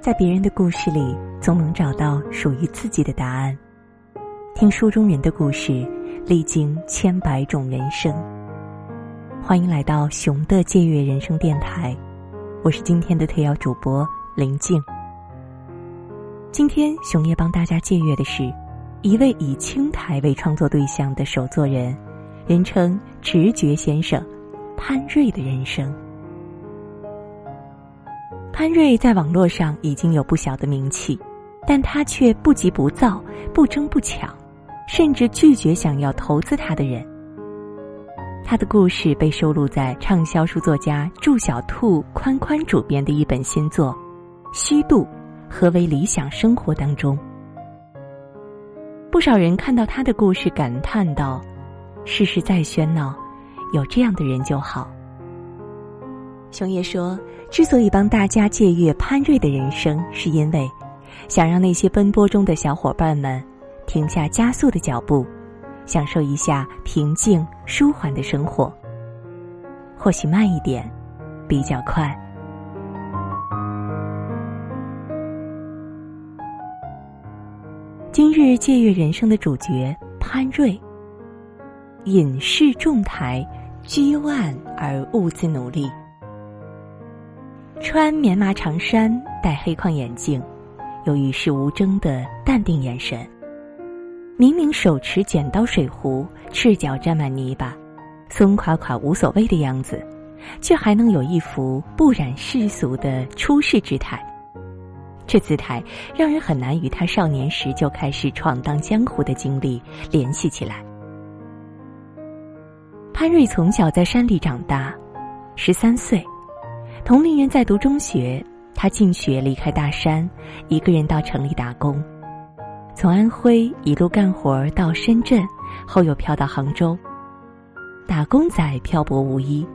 在别人的故事里，总能找到属于自己的答案。听书中人的故事，历经千百种人生。欢迎来到熊的借阅人生电台，我是今天的特邀主播林静。今天熊叶帮大家借阅的是一位以青苔为创作对象的手作人，人称“直觉先生”潘瑞的人生。潘瑞在网络上已经有不小的名气，但他却不急不躁、不争不抢，甚至拒绝想要投资他的人。他的故事被收录在畅销书作家祝小兔宽宽主编的一本新作《虚度：何为理想生活》当中。不少人看到他的故事，感叹道：“世事再喧闹，有这样的人就好。”熊爷说：“之所以帮大家借阅潘瑞的人生，是因为想让那些奔波中的小伙伴们停下加速的脚步，享受一下平静舒缓的生活。或许慢一点，比较快。”今日借阅人生的主角潘瑞，隐士重台，居万而物自努力。穿棉麻长衫，戴黑框眼镜，有与世无争的淡定眼神。明明手持剪刀水壶，赤脚沾满泥巴，松垮垮无所谓的样子，却还能有一副不染世俗的出世之态。这姿态让人很难与他少年时就开始闯荡江湖的经历联系起来。潘瑞从小在山里长大，十三岁。同龄人在读中学，他进学离开大山，一个人到城里打工，从安徽一路干活到深圳，后又飘到杭州。打工仔漂泊无依，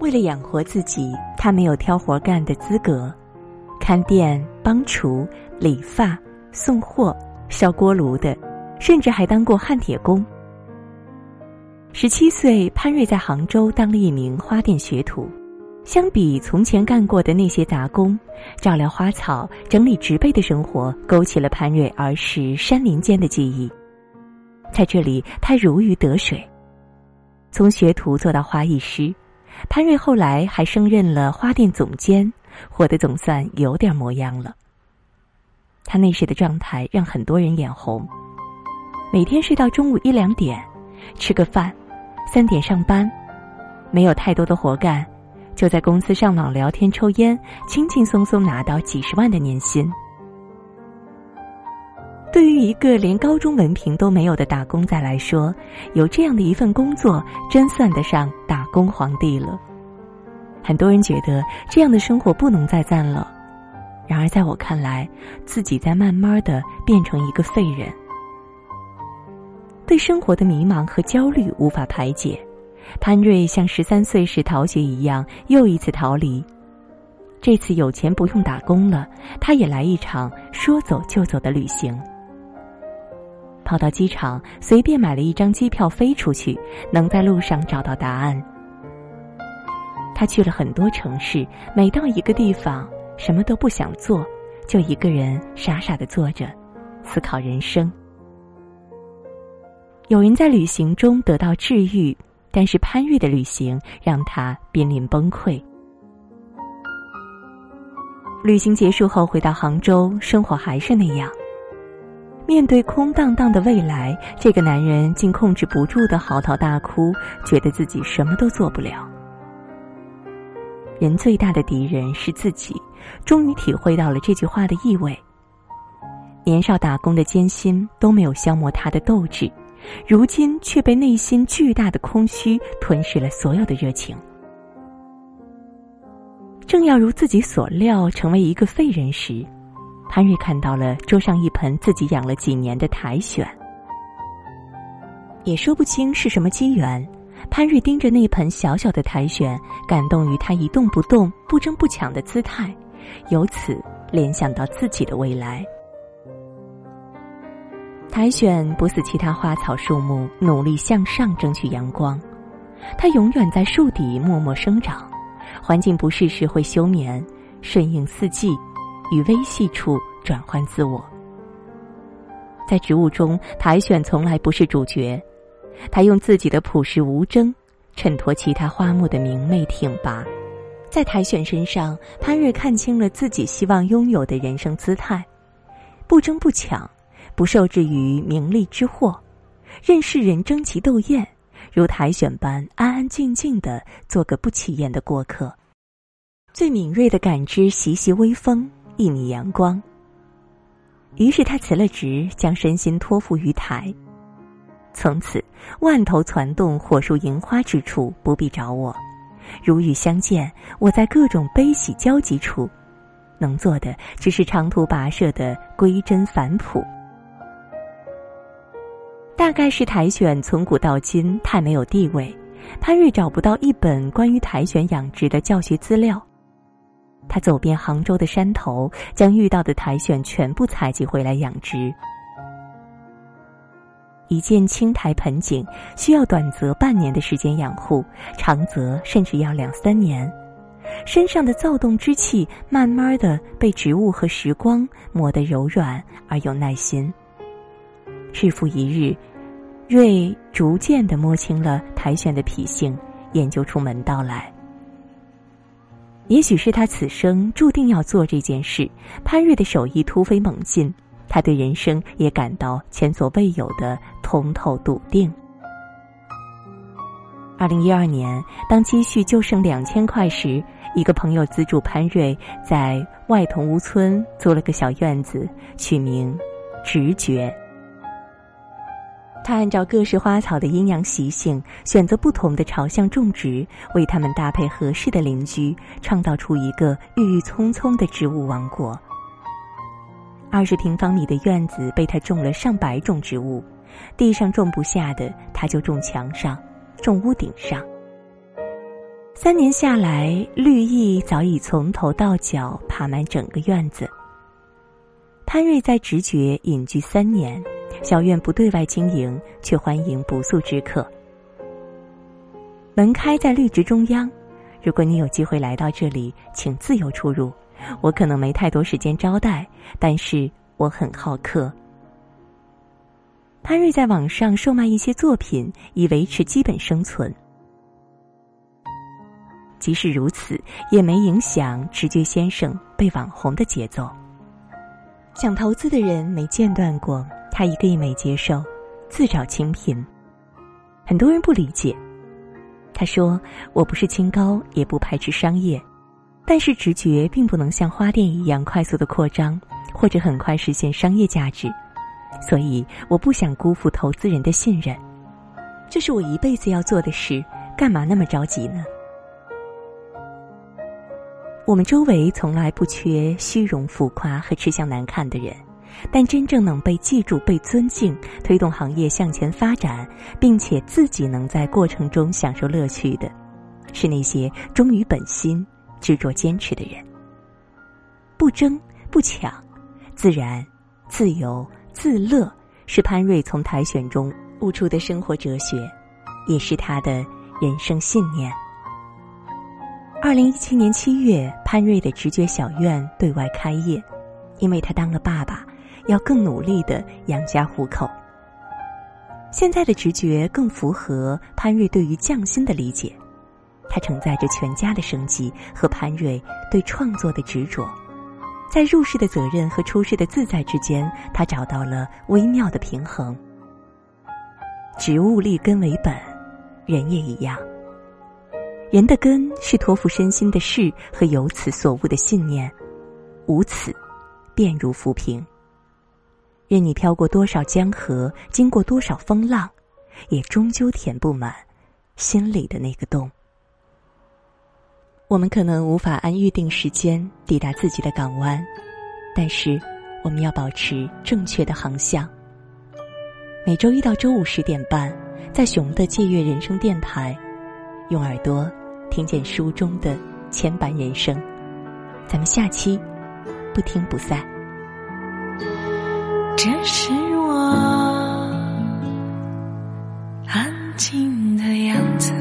为了养活自己，他没有挑活干的资格，看店、帮厨、理发、送货、烧锅炉的，甚至还当过焊铁工。十七岁，潘瑞在杭州当了一名花店学徒。相比从前干过的那些杂工，照料花草、整理植被的生活，勾起了潘瑞儿时山林间的记忆。在这里，他如鱼得水，从学徒做到花艺师。潘瑞后来还升任了花店总监，活得总算有点模样了。他那时的状态让很多人眼红，每天睡到中午一两点，吃个饭，三点上班，没有太多的活干。就在公司上网聊天、抽烟，轻轻松松拿到几十万的年薪。对于一个连高中文凭都没有的打工仔来说，有这样的一份工作，真算得上打工皇帝了。很多人觉得这样的生活不能再赞了，然而在我看来，自己在慢慢的变成一个废人，对生活的迷茫和焦虑无法排解。潘瑞像十三岁时逃学一样，又一次逃离。这次有钱不用打工了，他也来一场说走就走的旅行。跑到机场，随便买了一张机票飞出去，能在路上找到答案。他去了很多城市，每到一个地方，什么都不想做，就一个人傻傻的坐着，思考人生。有人在旅行中得到治愈。但是潘瑞的旅行让他濒临崩溃。旅行结束后回到杭州，生活还是那样。面对空荡荡的未来，这个男人竟控制不住的嚎啕大哭，觉得自己什么都做不了。人最大的敌人是自己，终于体会到了这句话的意味。年少打工的艰辛都没有消磨他的斗志。如今却被内心巨大的空虚吞噬了所有的热情。正要如自己所料成为一个废人时，潘瑞看到了桌上一盆自己养了几年的苔藓。也说不清是什么机缘，潘瑞盯着那盆小小的苔藓，感动于它一动不动、不争不抢的姿态，由此联想到自己的未来。苔藓不似其他花草树木，努力向上争取阳光，它永远在树底默默生长。环境不适时会休眠，顺应四季，与微细处转换自我。在植物中，苔藓从来不是主角，它用自己的朴实无争，衬托其他花木的明媚挺拔。在苔藓身上，潘瑞看清了自己希望拥有的人生姿态：不争不抢，不受制于名利之祸，任世人争奇斗艳，如苔藓般安安静静的做个不起眼的过客。最敏锐的感知习习微风，一米阳光。于是他辞了职，将身心托付于台。从此，万头攒动、火树银花之处不必找我。如遇相见，我在各种悲喜交集处，能做的只是长途跋涉的归真返璞。大概是苔藓从古到今太没有地位，潘瑞找不到一本关于苔藓养殖的教学资料。他走遍杭州的山头，将遇到的苔藓全部采集回来养殖。一件青苔盆景需要短则半年的时间养护，长则甚至要两三年。身上的躁动之气，慢慢的被植物和时光磨得柔软而有耐心。日复一日，瑞逐渐的摸清了苔藓的脾性，研究出门道来。也许是他此生注定要做这件事，潘瑞的手艺突飞猛进，他对人生也感到前所未有的通透笃定。二零一二年，当积蓄就剩两千块时，一个朋友资助潘瑞在外桐屋村租了个小院子，取名“直觉”。他按照各式花草的阴阳习性，选择不同的朝向种植，为它们搭配合适的邻居，创造出一个郁郁葱葱的植物王国。二十平方米的院子被他种了上百种植物，地上种不下的，他就种墙上，种屋顶上。三年下来，绿意早已从头到脚爬满整个院子。潘瑞在直觉隐居三年。小院不对外经营，却欢迎不速之客。门开在绿植中央，如果你有机会来到这里，请自由出入。我可能没太多时间招待，但是我很好客。潘瑞在网上售卖一些作品，以维持基本生存。即使如此，也没影响直觉先生被网红的节奏。想投资的人没间断过。他一个亿没接受，自找清贫。很多人不理解。他说：“我不是清高，也不排斥商业，但是直觉并不能像花店一样快速的扩张，或者很快实现商业价值。所以我不想辜负投资人的信任。这是我一辈子要做的事，干嘛那么着急呢？”我们周围从来不缺虚荣、浮夸和吃相难看的人。但真正能被记住、被尊敬、推动行业向前发展，并且自己能在过程中享受乐趣的，是那些忠于本心、执着坚持的人。不争不抢，自然、自由、自乐，是潘瑞从苔藓中悟出的生活哲学，也是他的人生信念。二零一七年七月，潘瑞的直觉小院对外开业，因为他当了爸爸。要更努力的养家糊口。现在的直觉更符合潘瑞对于匠心的理解，他承载着全家的生计和潘瑞对创作的执着，在入世的责任和出世的自在之间，他找到了微妙的平衡。植物立根为本，人也一样。人的根是托付身心的事和由此所悟的信念，无此，便如浮萍。任你飘过多少江河，经过多少风浪，也终究填不满心里的那个洞。我们可能无法按预定时间抵达自己的港湾，但是我们要保持正确的航向。每周一到周五十点半，在熊的借阅人生电台，用耳朵听见书中的千般人生。咱们下期不听不散。这是我安静的样子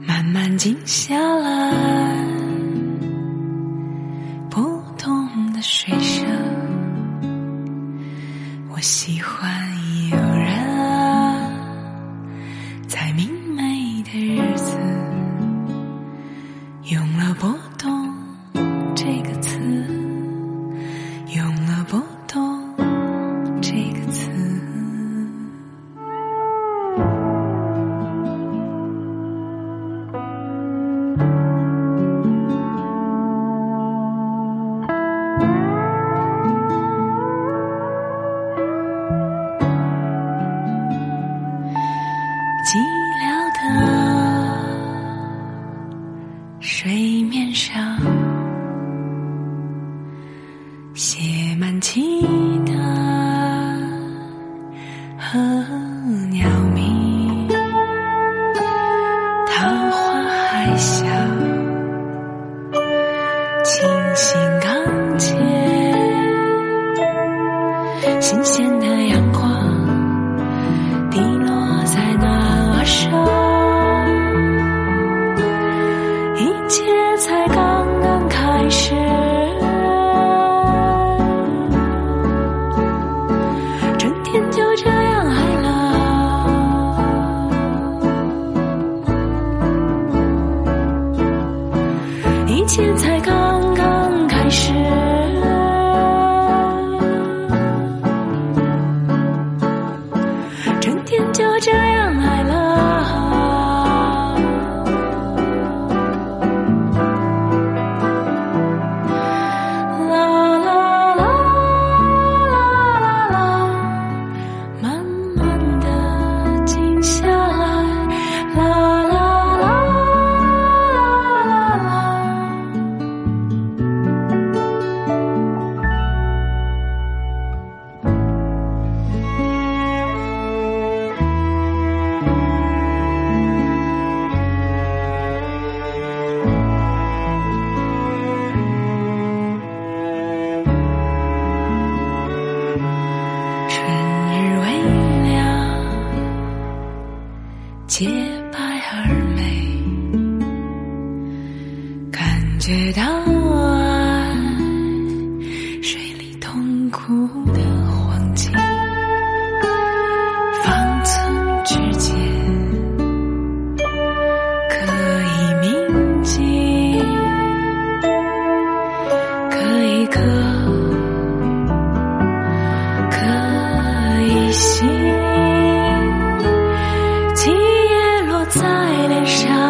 慢慢静下来不同的水声我喜欢有人啊在明寂寥的水面上，写满期待和鸟鸣，桃花还笑，清新刚健，新鲜的阳光。觉到爱水里痛苦的黄金，方寸之间可以铭记，可以刻，可以心，今夜落在脸上。